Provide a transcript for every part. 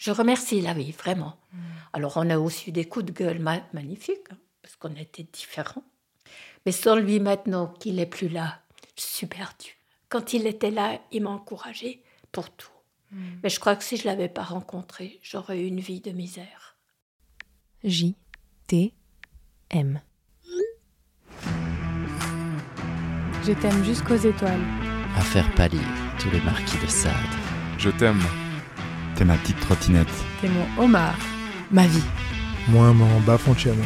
Je remercie la vie, vraiment. Alors, on a aussi eu des coups de gueule magnifiques, hein, parce qu'on était différents. Mais sans lui, maintenant qu'il n'est plus là, je suis perdue. Quand il était là, il m'a encouragée pour tout. Mais je crois que si je l'avais pas rencontré, j'aurais eu une vie de misère. J T M. Je t'aime jusqu'aux étoiles. À faire pâlir tous les marquis de Sade. Je t'aime. T'es ma petite trottinette. T'es mon homard. Ma vie. Moi, mon bafontiano.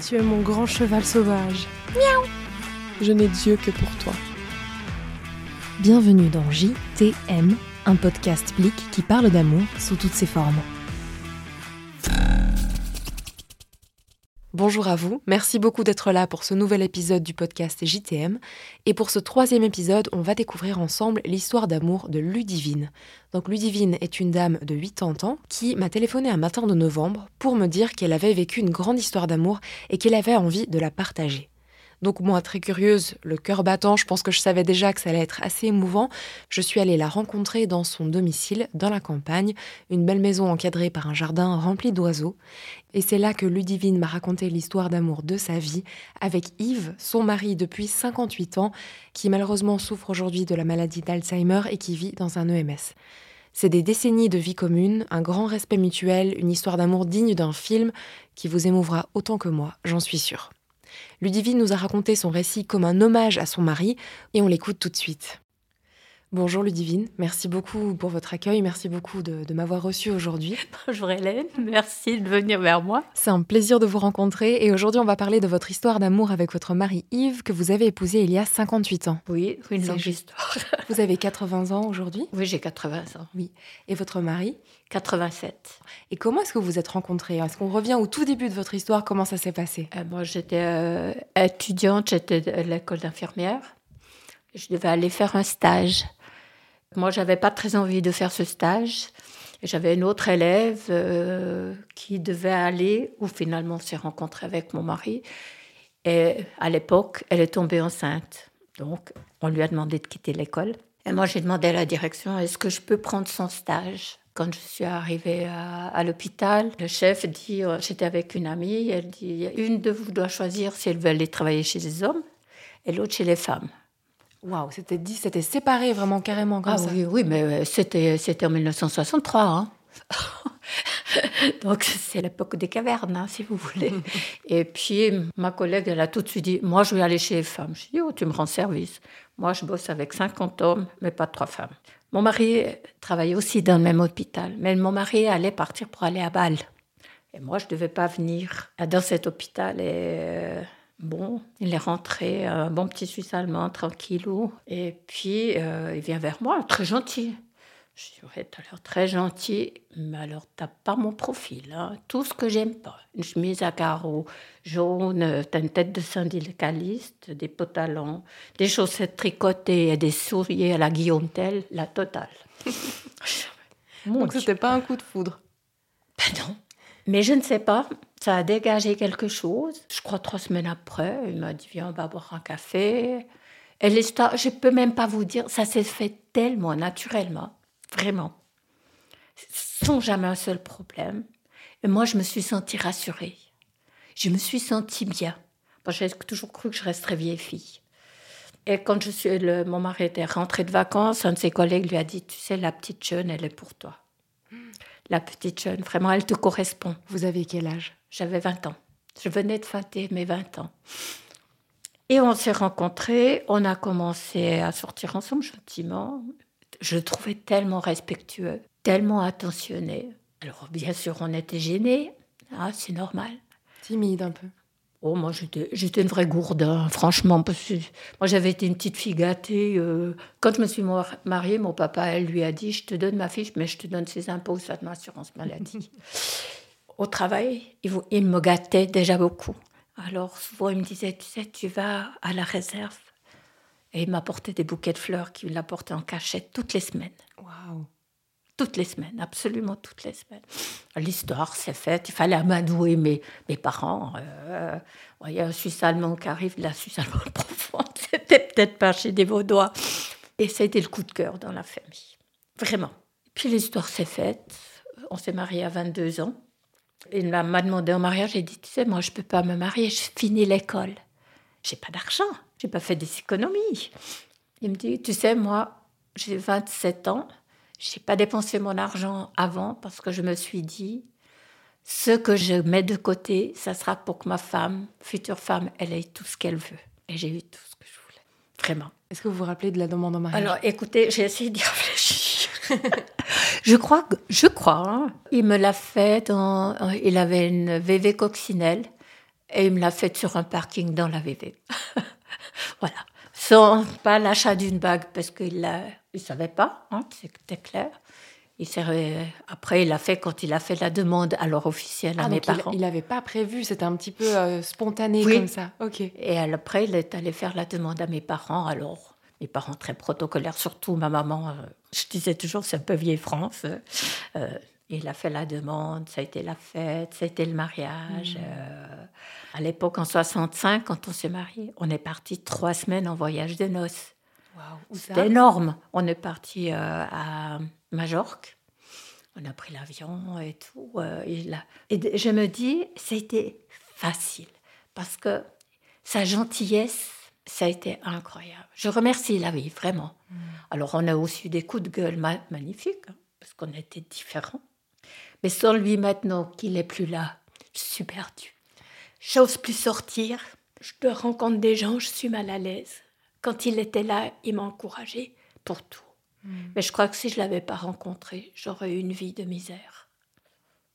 Tu es mon grand cheval sauvage. Miaou. Je n'ai Dieu que pour toi. Bienvenue dans JTM, un podcast blic qui parle d'amour sous toutes ses formes. Bonjour à vous, merci beaucoup d'être là pour ce nouvel épisode du podcast JTM. Et pour ce troisième épisode, on va découvrir ensemble l'histoire d'amour de Ludivine. Donc Ludivine est une dame de 80 ans qui m'a téléphoné un matin de novembre pour me dire qu'elle avait vécu une grande histoire d'amour et qu'elle avait envie de la partager. Donc moi, très curieuse, le cœur battant, je pense que je savais déjà que ça allait être assez émouvant. Je suis allée la rencontrer dans son domicile, dans la campagne, une belle maison encadrée par un jardin rempli d'oiseaux. Et c'est là que Ludivine m'a raconté l'histoire d'amour de sa vie avec Yves, son mari depuis 58 ans, qui malheureusement souffre aujourd'hui de la maladie d'Alzheimer et qui vit dans un EMS. C'est des décennies de vie commune, un grand respect mutuel, une histoire d'amour digne d'un film qui vous émouvra autant que moi, j'en suis sûre. Ludivine nous a raconté son récit comme un hommage à son mari et on l'écoute tout de suite. Bonjour Ludivine, merci beaucoup pour votre accueil, merci beaucoup de, m'avoir reçue aujourd'hui. Bonjour Hélène, merci de venir vers moi. C'est un plaisir de vous rencontrer et aujourd'hui on va parler de votre histoire d'amour avec votre mari Yves que vous avez épousé il y a 58 ans. Oui, une longue histoire. Vous avez 80 ans aujourd'hui? Oui, j'ai 80 ans. Oui. Et votre mari? 87. Et comment est-ce que vous vous êtes rencontrés? Est-ce qu'on revient au tout début de votre histoire? Comment ça s'est passé? Euh, Moi, j'étais euh, étudiante, j'étais à l'école d'infirmière. Je devais aller faire un stage. Moi, j'avais pas très envie de faire ce stage. J'avais une autre élève euh, qui devait aller, où finalement on s'est rencontré avec mon mari. Et à l'époque, elle est tombée enceinte. Donc, on lui a demandé de quitter l'école. Et moi, j'ai demandé à la direction, est-ce que je peux prendre son stage? Quand je suis arrivée à, l'hôpital, le chef dit, euh, j'étais avec une amie, elle dit, une de vous doit choisir si elle veut aller travailler chez les hommes et l'autre chez les femmes. Waouh, c'était dit, c'était séparé vraiment carrément comme ah, ça. Oui, oui, mais euh, c'était, c'était en 1963. Hein. Donc c'est l'époque des cavernes, hein, si vous voulez. Et puis ma collègue, elle a tout de suite dit, moi je vais aller chez les femmes. Je dis, oh, tu me rends service. Moi je bosse avec 50 hommes, mais pas trois femmes. Mon mari travaillait aussi dans le même hôpital, mais mon mari allait partir pour aller à Bâle. Et moi, je ne devais pas venir dans cet hôpital. Et euh, bon, il est rentré, un bon petit Suisse allemand, tranquillou. Et puis, euh, il vient vers moi, très gentil. Je dis, ouais, t'as l'air très gentil, mais alors t'as pas mon profil, hein. tout ce que j'aime pas. Une chemise à carreaux jaune, t'as une tête de syndicaliste, des pantalons, des chaussettes tricotées et des souliers à la Guillaume Tell, la totale. Donc c'était pas un coup de foudre? Ben non. Mais je ne sais pas, ça a dégagé quelque chose. Je crois trois semaines après, il m'a dit, viens, on va boire un café. Et l'histoire, je peux même pas vous dire, ça s'est fait tellement naturellement vraiment, sans jamais un seul problème. Et moi, je me suis sentie rassurée. Je me suis sentie bien. J'ai toujours cru que je resterais vieille fille. Et quand je suis, le, mon mari était rentré de vacances, un de ses collègues lui a dit, tu sais, la petite jeune, elle est pour toi. La petite jeune, vraiment, elle te correspond. Vous avez quel âge? J'avais 20 ans. Je venais de fêter mes 20 ans. Et on s'est rencontrés, on a commencé à sortir ensemble gentiment je le trouvais tellement respectueux, tellement attentionné. Alors, bien sûr, on était gênés, ah, c'est normal. Timide un peu. Oh, moi, j'étais une vraie gourde, hein, franchement. Parce que moi, j'avais été une petite fille gâtée. Euh. quand je me suis mariée, mon papa, elle lui a dit Je te donne ma fiche, mais je te donne ses impôts, ça de assurance maladie. Au travail, il, il me gâtait déjà beaucoup. Alors, souvent, il me disait Tu sais, tu vas à la réserve et il m'apportait des bouquets de fleurs qu'il apportait en cachette toutes les semaines. Waouh Toutes les semaines, absolument toutes les semaines. L'histoire s'est faite, il fallait amadouer mes, mes parents. Il y a un Suisse allemand qui arrive, de la Suisse allemande profonde, c'était peut-être pas chez des Vaudois. Et ça a été le coup de cœur dans la famille, vraiment. Puis l'histoire s'est faite, on s'est mariés à 22 ans. Il m'a m'a demandé en mariage, j'ai dit, tu sais, moi, je peux pas me marier, je finis l'école. J'ai pas d'argent, j'ai pas fait des économies. Il me dit, tu sais, moi, j'ai 27 ans, j'ai pas dépensé mon argent avant parce que je me suis dit, ce que je mets de côté, ça sera pour que ma femme, future femme, elle ait tout ce qu'elle veut. Et j'ai eu tout ce que je voulais. Vraiment. Est-ce que vous vous rappelez de la demande en mariage? Alors, écoutez, j'ai essayé d'y réfléchir. je crois, je crois. hein. Il me l'a fait dans. Il avait une VV coccinelle et il me l'a fait sur un parking dans la VV. voilà. Sans pas l'achat d'une bague parce qu'il ne savait pas, hein, c'était clair. Il Après, il l'a fait quand il a fait la demande alors officielle à Ah, mes il- parents. il n'avait pas prévu, c'était un petit peu euh, spontané Oui. comme ça. Ok. Et après, il est allé faire la demande à mes parents. Alors, mes parents très protocolaires, surtout ma maman. euh, je disais toujours, c'est un peu vieille France. euh, il a fait la demande, ça a été la fête, ça a été le mariage. euh, à l'époque, en 65, quand on s'est mariés, on est parti trois semaines en voyage de noces. Ça? C'était énorme. On est parti euh, à Majorque. On a pris l'avion et tout. euh, et, là- et je me dis, c'était facile parce que sa gentillesse, ça a été incroyable. Je remercie la vie, vraiment. Alors, on a aussi des coups de gueule ma- magnifiques hein, parce qu'on était différents. Mais sans lui maintenant qu'il n'est plus là, je suis perdue. J'ose plus sortir. Je rencontre des gens, je suis mal à l'aise. Quand il était là, il m'a encouragée pour tout. Mais je crois que si je l'avais pas rencontré, j'aurais eu une vie de misère.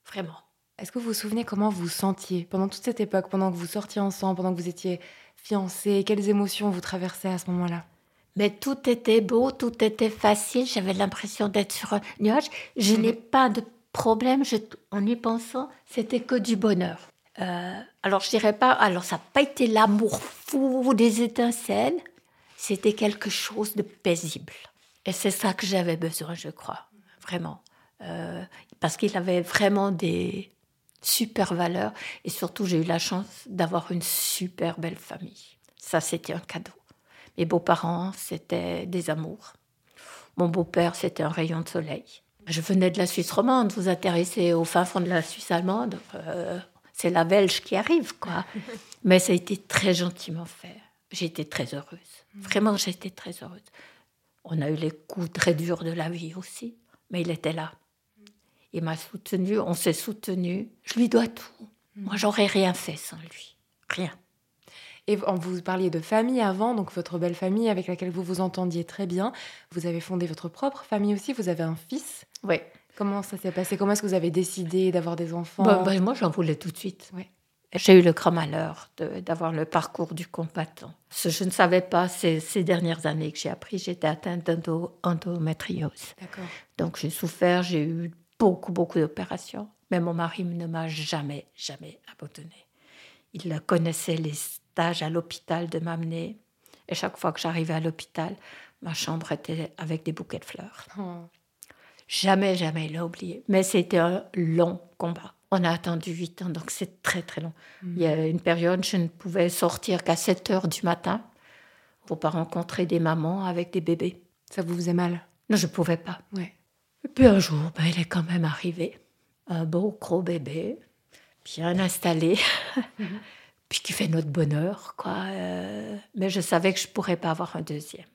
Vraiment. Est-ce que vous vous souvenez comment vous vous sentiez pendant toute cette époque, pendant que vous sortiez ensemble, pendant que vous étiez fiancés Quelles émotions vous traversez à ce moment-là? Mais tout était beau, tout était facile. J'avais l'impression d'être sur un nuage. Je n'ai pas de problème. Je- en y pensant, c'était que du bonheur. Euh, alors, je dirais pas. Alors, ça n'a pas été l'amour fou des étincelles. C'était quelque chose de paisible. Et c'est ça que j'avais besoin, je crois. Vraiment. Euh, parce qu'il avait vraiment des super valeurs. Et surtout, j'ai eu la chance d'avoir une super belle famille. Ça, c'était un cadeau. Mes beaux-parents, c'était des amours. Mon beau-père, c'était un rayon de soleil. Je venais de la Suisse romande, vous atterrissez au fin fond de la Suisse allemande, euh, c'est la Belge qui arrive, quoi. Mais ça a été très gentiment fait. Été très heureuse. Vraiment, j'ai été très heureuse. On a eu les coups très durs de la vie aussi, mais il était là. Il m'a soutenue, on s'est soutenus. Je lui dois tout. Moi, j'aurais rien fait sans lui. Rien. Et vous parliez de famille avant, donc votre belle famille avec laquelle vous vous entendiez très bien. Vous avez fondé votre propre famille aussi, vous avez un fils. Oui. Comment ça s'est passé? Comment est-ce que vous avez décidé d'avoir des enfants? Bah, bah, moi, j'en voulais tout de suite. Ouais. J'ai eu le grand malheur d'avoir le parcours du combattant. Ce je ne savais pas ces, ces dernières années que j'ai appris, j'étais atteinte d'endométriose. Donc j'ai souffert, j'ai eu beaucoup, beaucoup d'opérations. Mais mon mari ne m'a jamais, jamais abandonné. Il connaissait les stages à l'hôpital de m'amener. Et chaque fois que j'arrivais à l'hôpital, ma chambre était avec des bouquets de fleurs. Oh. Jamais, jamais il l'a oublié. Mais c'était un long combat. On a attendu huit ans, donc c'est très, très long. Il y a une période, je ne pouvais sortir qu'à 7 heures du matin pour pas rencontrer des mamans avec des bébés. Ça vous faisait mal? Non, je ne pouvais pas. Ouais. Et puis un jour, ben, il est quand même arrivé. Un beau gros bébé, bien installé, puis qui fait notre bonheur, quoi. Euh, mais je savais que je ne pourrais pas avoir un deuxième.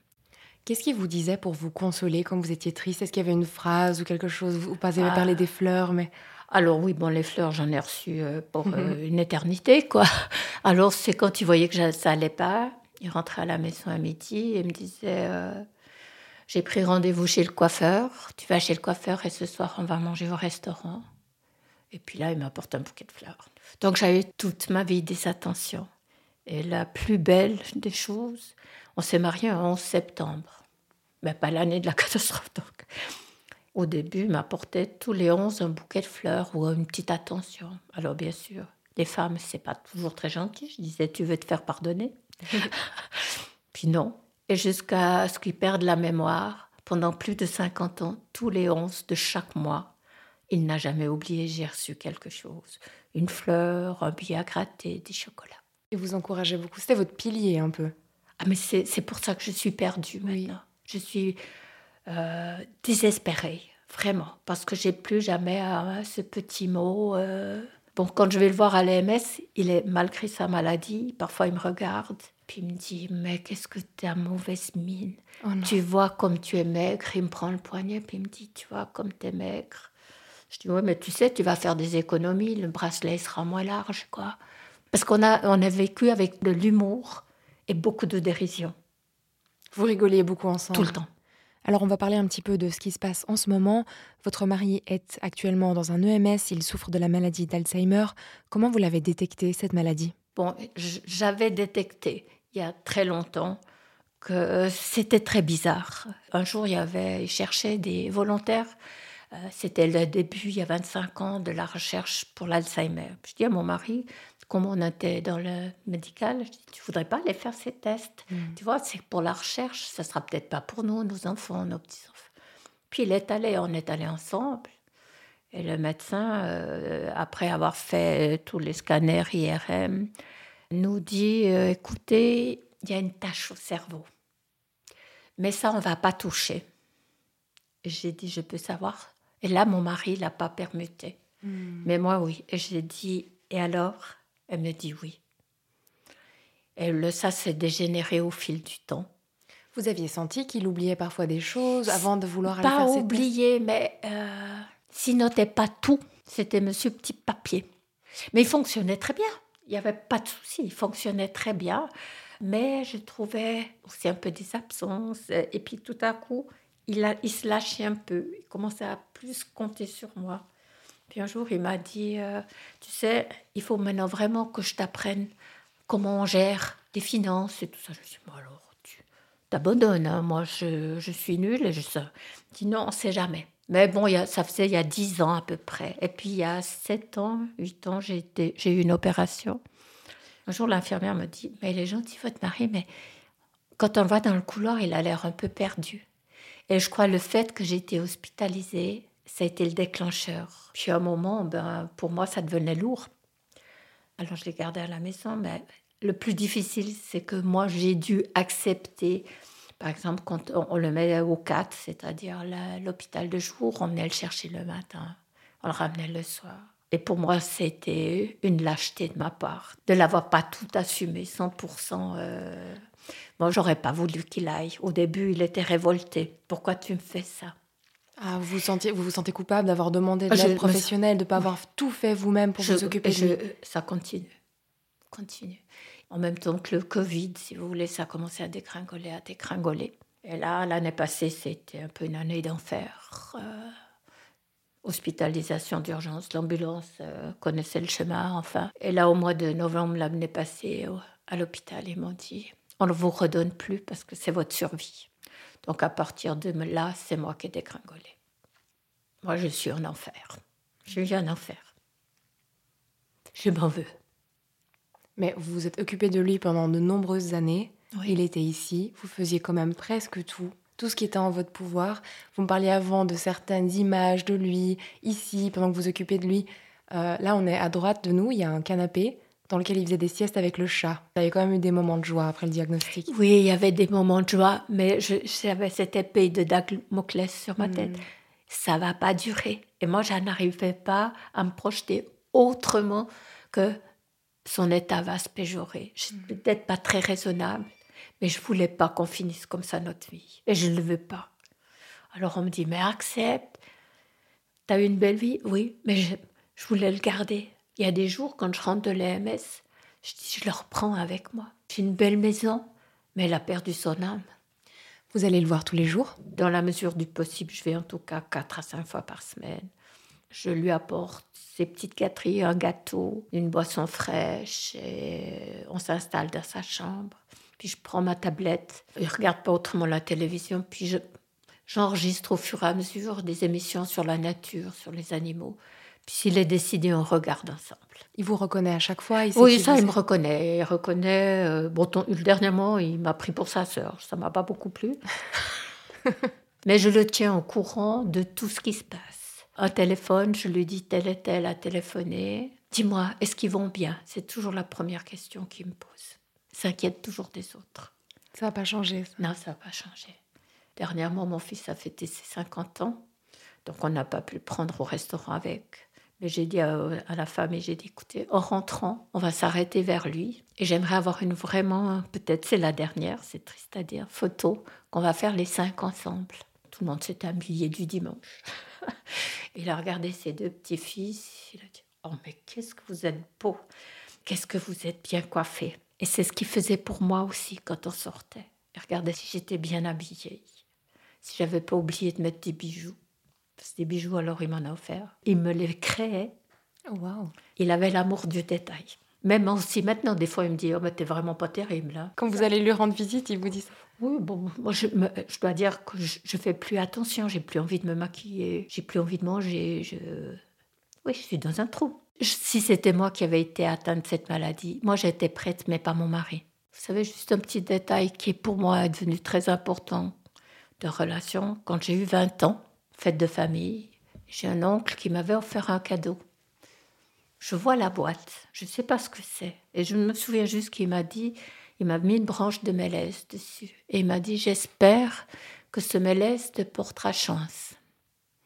Qu'est-ce qu'il vous disait pour vous consoler quand vous étiez triste? Est-ce qu'il y avait une phrase ou quelque chose? Vous pas avez Ah. parlé des fleurs, mais Alors oui, bon, les fleurs, j'en ai reçu euh, pour euh, une éternité, quoi. Alors c'est quand il voyait que ça allait pas, il rentrait à la maison à midi et me disait, euh, j'ai pris rendez-vous chez le coiffeur, tu vas chez le coiffeur et ce soir on va manger au restaurant. Et puis là, il m'apporte un bouquet de fleurs. Donc j'avais toute ma vie des attentions. Et la plus belle des choses, on s'est mariés le 11 septembre. Mais pas l'année de la catastrophe, donc. Au début, il m'apportait tous les 11 un bouquet de fleurs ou une petite attention. Alors bien sûr, les femmes, c'est pas toujours très gentil. Je disais, tu veux te faire pardonner? Puis non. Et jusqu'à ce qu'ils perdent la mémoire, pendant plus de 50 ans, tous les 11 de chaque mois, il n'a jamais oublié, j'ai reçu quelque chose. Une fleur, un billet à gratter, des chocolats. il vous encourageait beaucoup. C'était votre pilier un peu. Ah, mais c'est c'est pour ça que je suis perdue Oui. maintenant. Je suis euh, désespérée, Vraiment, parce que j'ai plus jamais euh, ce petit mot. euh. Bon, quand je vais le voir à l'EMS, il est malgré sa maladie, parfois il me regarde, puis il me dit Mais qu'est-ce que tu as mauvaise mine? Oh. Tu vois comme tu es maigre. Il me prend le poignet, puis il me dit Tu vois comme tu es maigre. Je dis Oui, mais tu sais, tu vas faire des économies, le bracelet sera moins large, quoi. Parce qu'on a, on a vécu avec de l'humour et beaucoup de dérision, Vous rigoliez beaucoup ensemble. tout le temps. Alors on va parler un petit peu de ce qui se passe en ce moment. Votre mari est actuellement dans un EMS, il souffre de la maladie d'Alzheimer. Comment vous l'avez détecté, cette maladie? Bon, j'avais détecté il y a très longtemps que c'était très bizarre. Un jour, il y avait, il cherchait des volontaires. Euh, C'était le début, il y a 25 ans, de la recherche pour l'Alzheimer. Je dis à mon mari, comme on était dans le médical, je dis, tu voudrais pas aller faire ces tests Tu vois, c'est pour la recherche, ça sera peut-être pas pour nous, nos enfants, nos petits-enfants. Puis il est allé, on est allé ensemble. Et le médecin, euh, après avoir fait euh, tous les scanners IRM, nous dit euh, écoutez, il y a une tache au cerveau. Mais ça, on va pas toucher. J'ai dit je peux savoir. Et là, mon mari l'a pas permuté. Mais moi, oui. Et j'ai dit et alors? Elle me dit oui. Et le, ça s'est dégénéré au fil du temps. Vous aviez senti qu'il oubliait parfois des choses avant de vouloir aller Pas faire oublié, mais euh, s'il notait pas tout, c'était Monsieur Petit Papier. Mais il fonctionnait très bien. Il n'y avait pas de souci. Il fonctionnait très bien. Mais je trouvais aussi un peu des absences. Et puis tout à coup, il, a, il se lâchait un peu. Il commençait à plus compter sur moi. Puis un jour, il m'a dit, euh, tu sais, il faut maintenant vraiment que je t'apprenne comment on gère les finances et tout ça. Je me suis dit, Bon, alors, tu t'abandonnes. hein. Moi, je, je suis nulle. Et je sais. Dis, non, on sait jamais. Mais bon, il y a- ça faisait il y a 10 ans à peu près. Et puis, il y a 7 ans, 8 ans, j'ai eu une opération. Un jour, l'infirmière me dit, mais il est gentil, votre mari, mais quand on le voit dans le couloir, il a l'air un peu perdu. Et je crois le fait que j'ai été hospitalisée, ça a été le déclencheur. Puis à un moment, ben, pour moi, ça devenait lourd. Alors je l'ai gardé à la maison, mais le plus difficile, c'est que moi, j'ai dû accepter, par exemple, quand on, le met au 4, c'est-à-dire l'hôpital de jour, on venait le chercher le matin, on le ramenait le soir. Et pour moi, c'était une lâcheté de ma part, de l'avoir pas tout assumé, 100%. Euh... Moi, j'aurais pas voulu qu'il aille. Au début, il était révolté. Pourquoi tu me fais ça? Ah, vous, vous, sentiez, vous vous sentez coupable d'avoir demandé de Je l'aide professionnelle, de ne pas avoir tout fait vous-même pour Je- vous occuper de je- lui Ça continue. Continue. En même temps que le Covid, si vous voulez, ça a commencé à dégringoler, à dégringoler. Et là, l'année passée, c'était un peu une année d'enfer. Euh, hospitalisation d'urgence, l'ambulance euh, connaissait le chemin, enfin. Et là, au mois de novembre, l'année passée, à l'hôpital, ils m'ont dit on ne vous redonne plus parce que c'est votre survie. Donc à partir de là, c'est moi qui ai dégringolé. Moi, je suis en enfer. Je vis en enfer. Je m'en veux. Mais vous vous êtes occupé de lui pendant de nombreuses années. Oui. Il était ici. Vous faisiez quand même presque tout. Tout ce qui était en votre pouvoir. Vous me parliez avant de certaines images de lui, ici, pendant que vous vous occupez de lui. Euh, là, on est à droite de nous. Il y a un canapé dans lequel il faisait des siestes avec le chat. Vous avez quand même eu des moments de joie après le diagnostic. Oui, il y avait des moments de joie, mais je- j'avais cette épée de Damoclès sur ma tête. Ça va pas durer. Et moi, je n'arrivais pas à me projeter autrement que son état va se péjorer. Je suis peut-être pas très raisonnable, mais je voulais pas qu'on finisse comme ça notre vie. Et je ne le veux pas. Alors on me dit, mais accepte. T'as eu une belle vie? Oui, mais je, je voulais le garder. Il y a des jours, quand je rentre de l'EMS, je dis, je le reprends avec moi. J'ai une belle maison, mais elle a perdu son âme. Vous allez le voir tous les jours? Dans la mesure du possible, je vais en tout cas 4 à 5 fois par semaine. Je lui apporte ses petites gâteries, un gâteau, une boisson fraîche, et on s'installe dans sa chambre. Puis je prends ma tablette, je regarde pas autrement la télévision, puis je, j'enregistre au fur et à mesure des émissions sur la nature, sur les animaux. Puis s'il est décidé, on regarde ensemble. Il vous reconnaît à chaque fois il Oui, ça, il me reconnaît. Il reconnaît. euh, bon, ton- dernièrement, il m'a pris pour sa sœur. Ça m'a pas beaucoup plu. Mais je le tiens au courant de tout ce qui se passe. Un téléphone, je lui dis tel et tel a téléphoné. Dis-moi, est-ce qu'ils vont bien? C'est toujours la première question qu'il me pose. Il s'inquiète toujours des autres. Ça n'a pas changé. ça. Non, ça n'a pas changé. Dernièrement, mon fils a fêté ses 50 ans. Donc on n'a pas pu le prendre au restaurant avec. J'ai dit à, la femme, et j'ai dit, écoutez, en rentrant, on va s'arrêter vers lui. Et j'aimerais avoir une vraiment, peut-être c'est la dernière, c'est triste à dire, photo, qu'on va faire les cinq ensemble. Tout le monde s'est habillé du dimanche. il a regardé ses deux petits-fils, il a dit, oh mais qu'est-ce que vous êtes beau, qu'est-ce que vous êtes bien coiffés. Et c'est ce qu'il faisait pour moi aussi quand on sortait. Il regardait si j'étais bien habillée, si j'avais pas oublié de mettre des bijoux. Que des bijoux, alors il m'en a offert. Il me les créait. Wow. Il avait l'amour du détail. Même aussi maintenant, des fois, il me dit Oh, mais t'es vraiment pas terrible. Là. Quand vous allez lui rendre visite, il vous dit ça Oui, bon, moi, je, me- je dois dire que je, je fais plus attention. J'ai plus envie de me maquiller. J'ai plus envie de manger. Je... Oui, je suis dans un trou. Si c'était moi qui avais été atteinte de cette maladie, moi, j'étais prête, mais pas mon mari. Vous savez, juste un petit détail qui est pour moi devenu très important de relation. Quand j'ai eu 20 ans, fête de famille, j'ai un oncle qui m'avait offert un cadeau. Je vois la boîte, je ne sais pas ce que c'est. Et je me souviens juste qu'il m'a dit, il m'a mis une branche de mélèze dessus. Et il m'a dit, j'espère que ce mélèze te portera chance.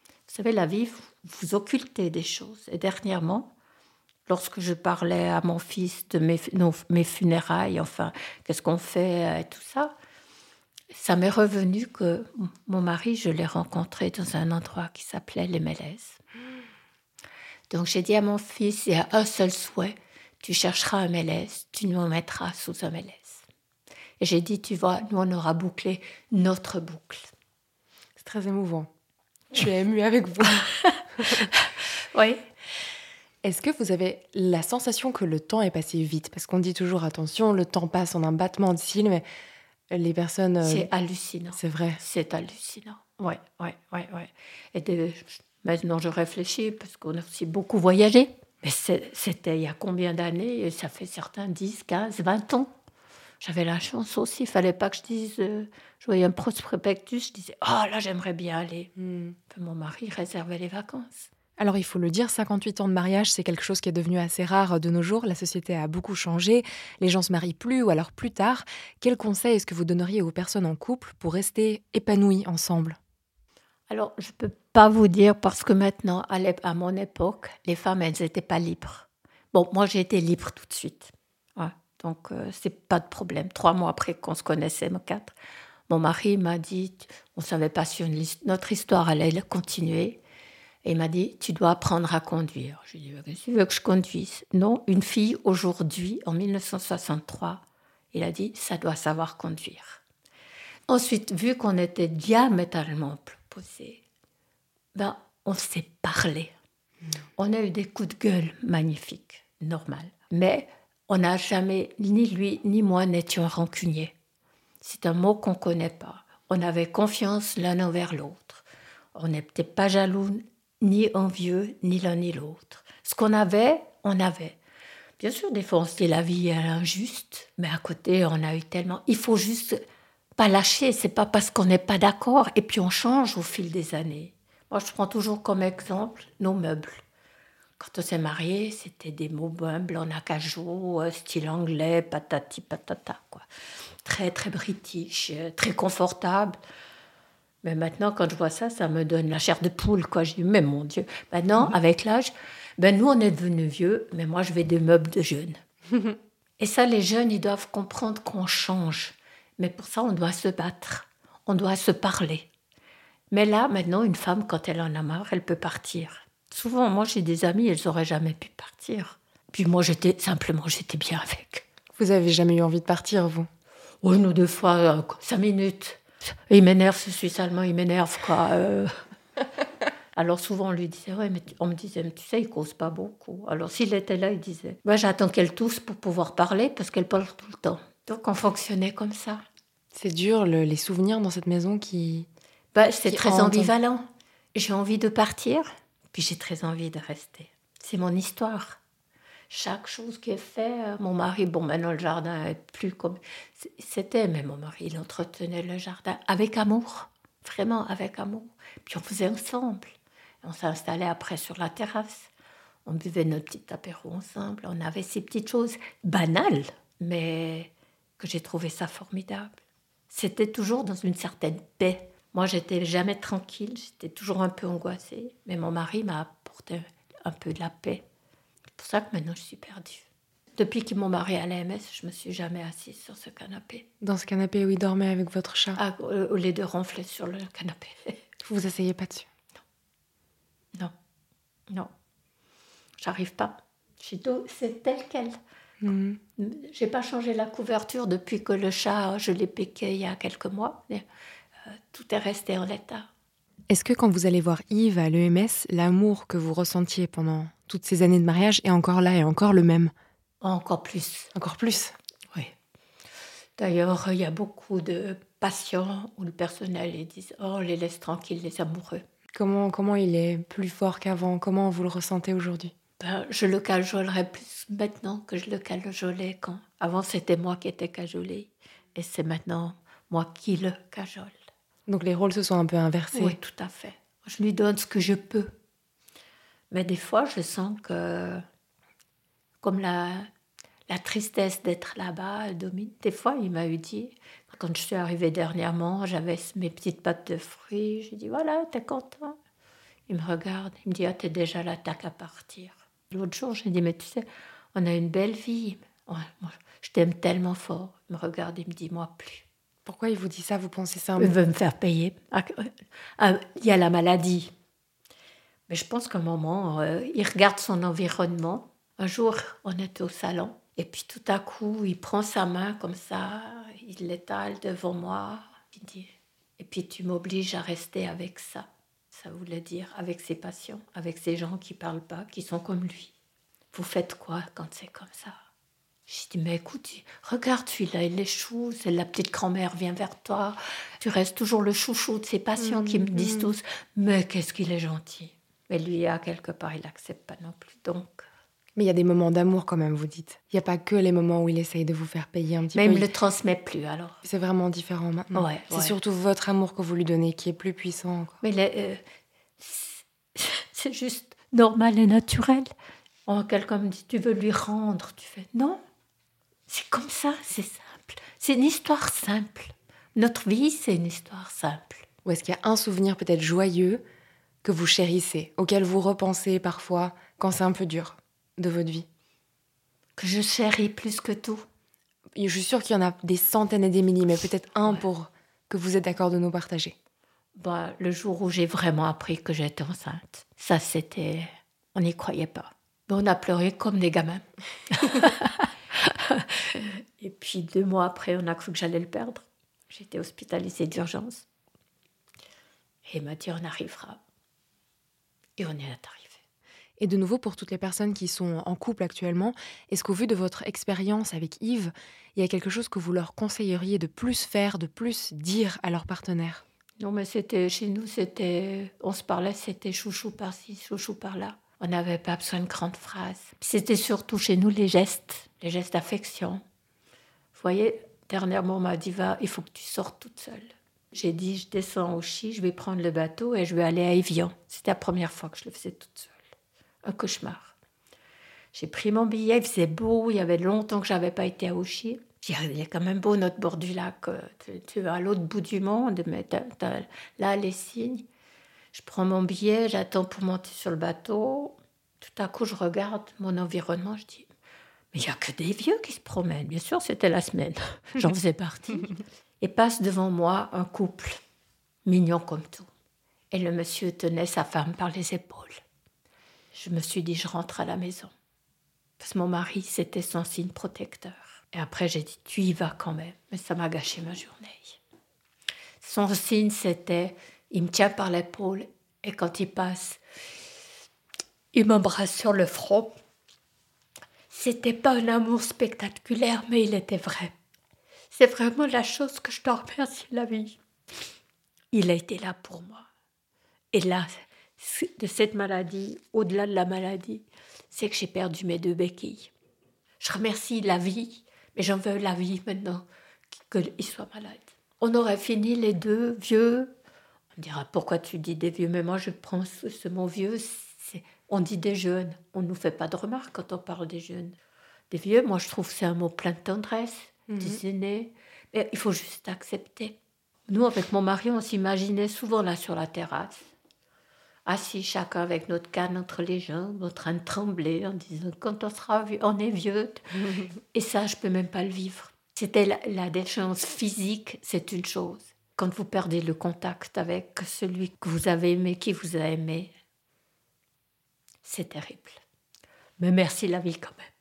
Vous savez, la vie, vous, occultez des choses. Et dernièrement, lorsque je parlais à mon fils de mes, mes funérailles, enfin, qu'est-ce qu'on fait euh, et tout ça, ça m'est revenu que mon mari, je l'ai rencontré dans un endroit qui s'appelait les Mélèzes. Donc j'ai dit à mon fils, il y a un seul souhait, tu chercheras un mélèze, tu nous mettras sous un mélèze. Et j'ai dit, tu vois, nous on aura bouclé notre boucle. C'est très émouvant. Je suis émue avec vous. Oui. Est-ce que vous avez la sensation que le temps est passé vite? Parce qu'on dit toujours attention, le temps passe en un battement de cils, mais les personnes. euh, C'est hallucinant. C'est vrai. C'est hallucinant. Ouais, ouais, ouais, ouais. Et de- maintenant, je réfléchis parce qu'on a aussi beaucoup voyagé. Mais c'était il y a combien d'années? Et Ça fait certains 10, 15, 20 ans. J'avais la chance aussi. Il fallait pas que je dise. euh, je voyais un prospectus, je disais Oh là, j'aimerais bien aller. Hmm. Mon mari réservait les vacances. Alors il faut le dire, 58 ans de mariage, c'est quelque chose qui est devenu assez rare de nos jours. La société a beaucoup changé, les gens se marient plus ou alors plus tard. Quel conseil est-ce que vous donneriez aux personnes en couple pour rester épanouies ensemble? Alors, je ne peux pas vous dire parce que maintenant, à, à mon époque, les femmes, elles n'étaient pas libres. Bon, moi, j'ai été libre tout de suite. Donc, euh, c'est pas de problème. Trois mois après qu'on se connaissait, nos quatre, mon mari m'a dit, on ne savait pas si notre histoire allait continuer. Et il m'a dit, tu dois apprendre à conduire. Je lui ai dit, tu veux que je conduise? Non, une fille, aujourd'hui, en 1963, il a dit, ça doit savoir conduire. Ensuite, vu qu'on était diamétralement opposés, ben, on s'est parlé. On a eu des coups de gueule magnifiques, normal. Mais on n'a jamais, ni lui ni moi, n'étions rancuniers. C'est un mot qu'on ne connaît pas. On avait confiance l'un envers l'autre. On n'était pas jaloux, ni envieux, ni l'un ni l'autre. Ce qu'on avait, on avait. Bien sûr, des fois, on se dit la vie est injuste, mais à côté, on a eu tellement. Il faut juste pas lâcher. C'est pas parce qu'on n'est pas d'accord et puis on change au fil des années. Moi, je prends toujours comme exemple nos meubles. Quand on s'est mariés, c'était des meubles en acajou, euh, style anglais, patati patata, quoi. Très, très british, euh, très confortable. Mais maintenant, quand je vois ça, ça me donne la chair de poule, quoi. Je dis, mais mon Dieu. Maintenant, avec l'âge, ben nous, on est devenus vieux, mais moi, je vais des meubles de jeunes. Et ça, les jeunes, ils doivent comprendre qu'on change. Mais pour ça, on doit se battre. On doit se parler. Mais là, maintenant, une femme, quand elle en a marre, elle peut partir. Souvent, moi, j'ai des amis, elles n'auraient jamais pu partir. Puis moi, j'étais simplement, j'étais bien avec. Vous avez jamais eu envie de partir, vous? Oui, nous, deux fois, euh, cinq minutes. Il m'énerve, ce Suisse allemand, il m'énerve, quoi. euh. Alors souvent, on lui disait, ouais, mais tu- on me disait, mais tu sais, il cause pas beaucoup. Alors s'il était là, il disait, ouais, j'attends qu'elle tousse pour pouvoir parler, parce qu'elle parle tout le temps. Donc on fonctionnait comme ça. C'est dur, le- les souvenirs dans cette maison qui... Bah, c'est très ambivalent. J'ai envie de partir, puis j'ai très envie de rester. C'est mon histoire. Chaque chose qui est faite, mon mari, bon, maintenant le jardin est plus comme. C'était, mais mon mari, il entretenait le jardin avec amour, vraiment avec amour. Puis on faisait ensemble. On s'est installé après sur la terrasse. On buvait notre petit apéro ensemble. On avait ces petites choses banales, mais que j'ai trouvé ça formidable. C'était toujours dans une certaine paix. Moi, j'étais jamais tranquille, j'étais toujours un peu angoissée. Mais mon mari m'a apporté un peu de la paix. C'est pour ça que maintenant, je suis perdue. Depuis que mon mari à l'AMS, je me suis jamais assise sur ce canapé. Dans ce canapé où il dormait avec votre chat Ah, au lieu de ronfler sur le canapé. Vous vous asseyez pas dessus Non. Non. J'arrive pas. C'est tel quel. Mhm. J'ai pas changé la couverture depuis que le chat, je l'ai piqué il y a quelques mois. Mais, euh, tout est resté en l'état. Est-ce que quand vous allez voir Yves à l'EMS, l'amour que vous ressentiez pendant toutes ces années de mariage est encore là et encore le même Encore plus. Encore plus Oui. D'ailleurs, il y a beaucoup de patients ou le personnel ils disent Oh, on les laisse tranquilles, les amoureux. Comment, comment il est plus fort qu'avant? Comment vous le ressentez aujourd'hui? Ben, je le cajolerai plus maintenant que je le cajolais quand. Avant, c'était moi qui étais cajolée. Et c'est maintenant moi qui le cajole. Donc les rôles se sont un peu inversés Oui, tout à fait. Je lui donne ce que je peux. Mais des fois, je sens que, comme la, la tristesse d'être là-bas domine. Des fois, il m'a eu dit, quand je suis arrivée dernièrement, j'avais mes petites pâtes de fruits. J'ai dit, voilà, t'es content Il me regarde, il me dit, ah, t'es déjà là, t'as qu'à partir. L'autre jour, j'ai dit, mais tu sais, on a une belle vie. Ouais, moi, je t'aime tellement fort. Il me regarde, il me dit, moi plus. Pourquoi il vous dit ça? Vous pensez ça Il veut me faire payer. Ah, ah, Il y a la maladie. Mais je pense qu'à un moment, euh, il regarde son environnement. Un jour, on était au salon. Et puis tout à coup, il prend sa main comme ça, il l'étale devant moi. Il dit, et puis tu m'obliges à rester avec ça. Ça voulait dire avec ses patients, avec ces gens qui parlent pas, qui sont comme lui. Vous faites quoi quand c'est comme ça? J'ai dit, mais écoute, regarde celui-là, il échoue, c'est la petite grand-mère vient vers toi. Tu restes toujours le chouchou de ses patients qui me disent tous, mais qu'est-ce qu'il est gentil. Mais lui, à quelque part, il n'accepte pas non plus. Donc, Mais il y a des moments d'amour quand même, vous dites. Il n'y a pas que les moments où il essaye de vous faire payer un petit mais il peu. me le transmet plus alors. C'est vraiment différent maintenant. Ouais, C'est ouais. surtout votre amour que vous lui donnez qui est plus puissant. quoi. Mais euh, c'est- c'est juste normal et naturel. Oh, Quelqu'un me dit, tu veux lui rendre. Tu fais, non, c'est comme ça, c'est simple. C'est une histoire simple. Notre vie, c'est une histoire simple. Ou est-ce qu'il y a un souvenir peut-être joyeux que vous chérissez, auquel vous repensez parfois quand c'est un peu dur de votre vie Que je chéris plus que tout. Je suis sûre qu'il y en a des centaines et des milliers, mais peut-être un Ouais. pour que vous êtes d'accord de nous partager. Bah, le jour où j'ai vraiment appris que j'étais enceinte, ça c'était. On n'y croyait pas. Mais on a pleuré comme des gamins. Et puis deux mois après, on a cru que j'allais le perdre. J'étais hospitalisée d'urgence. Et il m'a dit on arrivera. Et on y est arrivé. Et de nouveau, pour toutes les personnes qui sont en couple actuellement, est-ce qu'au vu de votre expérience avec Yves, il y a quelque chose que vous leur conseilleriez de plus faire, de plus dire à leur partenaire? Non, mais c'était chez nous, c'était. On se parlait, c'était chouchou par-ci, chouchou par-là. On n'avait pas besoin de grandes phrases. C'était surtout chez nous les gestes, les gestes d'affection. Vous voyez, dernièrement, on m'a dit va, il faut que tu sortes toute seule. J'ai dit je descends au Chi, je vais prendre le bateau et je vais aller à Evian. C'était la première fois que je le faisais toute seule. Un cauchemar. J'ai pris mon billet, il faisait beau, il y avait longtemps que j'avais pas été à dit, il est quand même beau notre bord du lac. euh, Tu, tu es à l'autre bout du monde, mais là les signes. Je prends mon billet, j'attends pour monter sur le bateau. Tout à coup, je regarde mon environnement, je dis, mais il n'y a que des vieux qui se promènent. Bien sûr, c'était la semaine, j'en faisais partie. Et passe devant moi un couple, mignon comme tout. Et le monsieur tenait sa femme par les épaules. Je me suis dit, je rentre à la maison. Parce que mon mari, c'était son signe protecteur. Et après, j'ai dit, tu y vas quand même. Mais ça m'a gâché ma journée. Son signe, c'était, il me tient par l'épaule et quand il passe, il m'embrasse sur le front. C'était pas un amour spectaculaire, mais il était vrai. C'est vraiment la chose que je te remercie la vie. Il a été là pour moi. Et là, de cette maladie, au-delà de la maladie, c'est que j'ai perdu mes deux béquilles. Je remercie la vie, mais j'en veux la vie maintenant qu'il soit malade. On aurait fini les deux vieux. On dira pourquoi tu dis des vieux, mais moi je prends ce, mot vieux. On dit des jeunes. On ne nous fait pas de remarques quand on parle des jeunes. Des vieux, moi je trouve c'est un mot plein de tendresse, aînés. Mais il faut juste accepter. Nous, avec mon mari, on s'imaginait souvent là sur la terrasse, assis chacun avec notre canne entre les jambes, en train de trembler, en disant quand on sera vieux, on est vieux. Et ça, je peux même pas le vivre. C'était la, la déchéance physique, c'est une chose. Quand vous perdez le contact avec celui que vous avez aimé, qui vous a aimé, c'est terrible. Mais merci la vie quand même.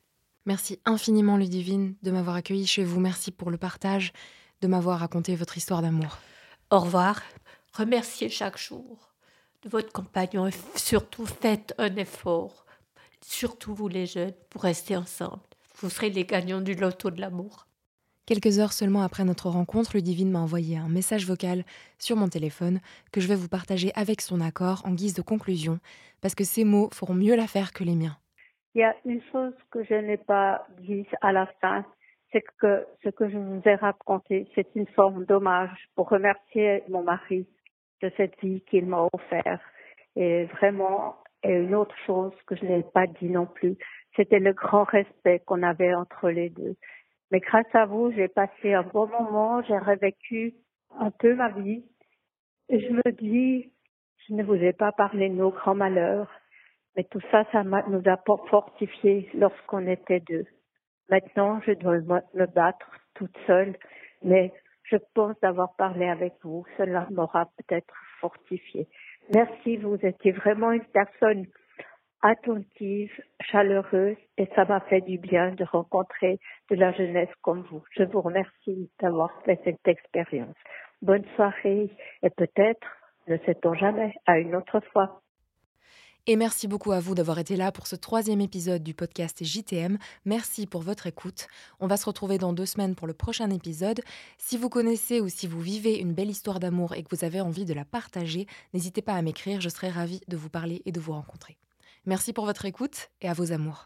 Merci infiniment Ludivine de m'avoir accueilli chez vous. Merci pour le partage, de m'avoir raconté votre histoire d'amour. Au revoir. Remerciez chaque jour de votre compagnon et surtout faites un effort, surtout vous les jeunes, pour rester ensemble. Vous serez les gagnants du loto de l'amour. Quelques heures seulement après notre rencontre, Ludivine m'a envoyé un message vocal sur mon téléphone que je vais vous partager avec son accord en guise de conclusion, parce que ces mots feront mieux l'affaire que les miens. Il y a une chose que je n'ai pas dite à la fin, c'est que ce que je vous ai raconté, c'est une forme d'hommage pour remercier mon mari de cette vie qu'il m'a offerte. Et vraiment, et une autre chose que je n'ai pas dit non plus, c'était le grand respect qu'on avait entre les deux. Mais grâce à vous, j'ai passé un bon moment, j'ai revécu un peu ma vie. Et je me dis, je ne vous ai pas parlé de nos grands malheurs, mais tout ça, ça nous a fortifiés lorsqu'on était deux. Maintenant, je dois me battre toute seule, mais je pense d'avoir parlé avec vous. Cela m'aura peut-être fortifié. Merci, vous étiez vraiment une personne attentive, chaleureuse et ça m'a fait du bien de rencontrer de la jeunesse comme vous. Je vous remercie d'avoir fait cette expérience. Bonne soirée et peut-être, ne sait-on jamais, à une autre fois. Et merci beaucoup à vous d'avoir été là pour ce troisième épisode du podcast JTM. Merci pour votre écoute. On va se retrouver dans deux semaines pour le prochain épisode. Si vous connaissez ou si vous vivez une belle histoire d'amour et que vous avez envie de la partager, n'hésitez pas à m'écrire, je serai ravie de vous parler et de vous rencontrer. Merci pour votre écoute et à vos amours.